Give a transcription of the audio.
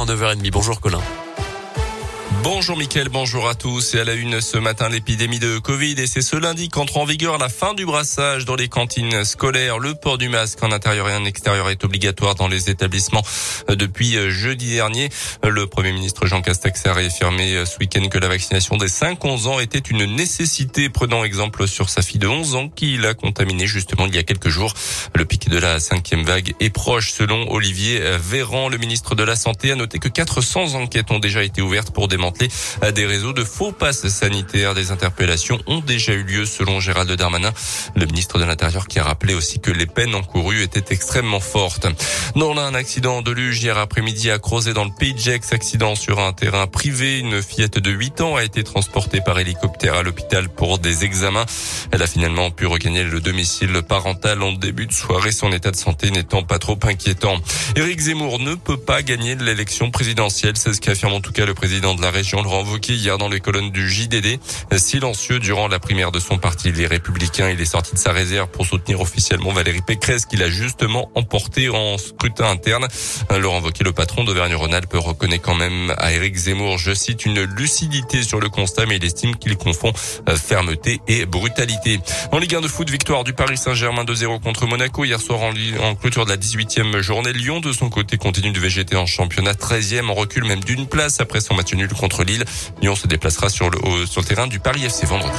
avant 9h30. Bonjour Colin. Bonjour Mickaël, bonjour à tous. Et à la une ce matin, l'épidémie de Covid. Et c'est ce lundi qu'entre en vigueur la fin du brassage dans les cantines scolaires. Le port du masque en intérieur et en extérieur est obligatoire dans les établissements depuis jeudi dernier. Le Premier ministre Jean Castex a réaffirmé ce week-end que la vaccination des 5-11 ans était une nécessité, prenant exemple sur sa fille de 11 ans qui l'a contaminé justement il y a quelques jours. Le pic de la cinquième vague est proche selon Olivier Véran. Le ministre de la Santé a noté que 400 enquêtes ont déjà été ouvertes pour démanteler à des réseaux de faux passes sanitaires. Des interpellations ont déjà eu lieu selon Gérald Darmanin, le ministre de l'Intérieur qui a rappelé aussi que les peines encourues étaient extrêmement fortes. Dans un accident de luge hier après-midi à Crozet dans le Pays de Gex, accident sur un terrain privé. Une fillette de 8 ans a été transportée par hélicoptère à l'hôpital pour des examens. Elle a finalement pu regagner le domicile parental en début de soirée, son état de santé n'étant pas trop inquiétant. Éric Zemmour ne peut pas gagner l'élection présidentielle, c'est ce qu'affirme en tout cas le président de la région Laurent Wauquiez hier dans les colonnes du JDD. Silencieux durant la primaire de son parti, les Républicains, il est sorti de sa réserve pour soutenir officiellement Valérie Pécresse qu'il a justement emporté en scrutin interne. Laurent Wauquiez, le patron d'Auvergne-Rhône-Alpes, reconnaît quand même à Éric Zemmour, je cite, une lucidité sur le constat, mais il estime qu'il confond euh, fermeté et brutalité. En Ligue 1 de foot, victoire du Paris Saint-Germain 2-0 contre Monaco hier soir en, en clôture de la 18e journée. Lyon, de son côté, continue de végéter en championnat 13e, en recul même d'une place après son match nul contre Lille. Lyon se déplacera sur le, sur le terrain du Paris FC vendredi.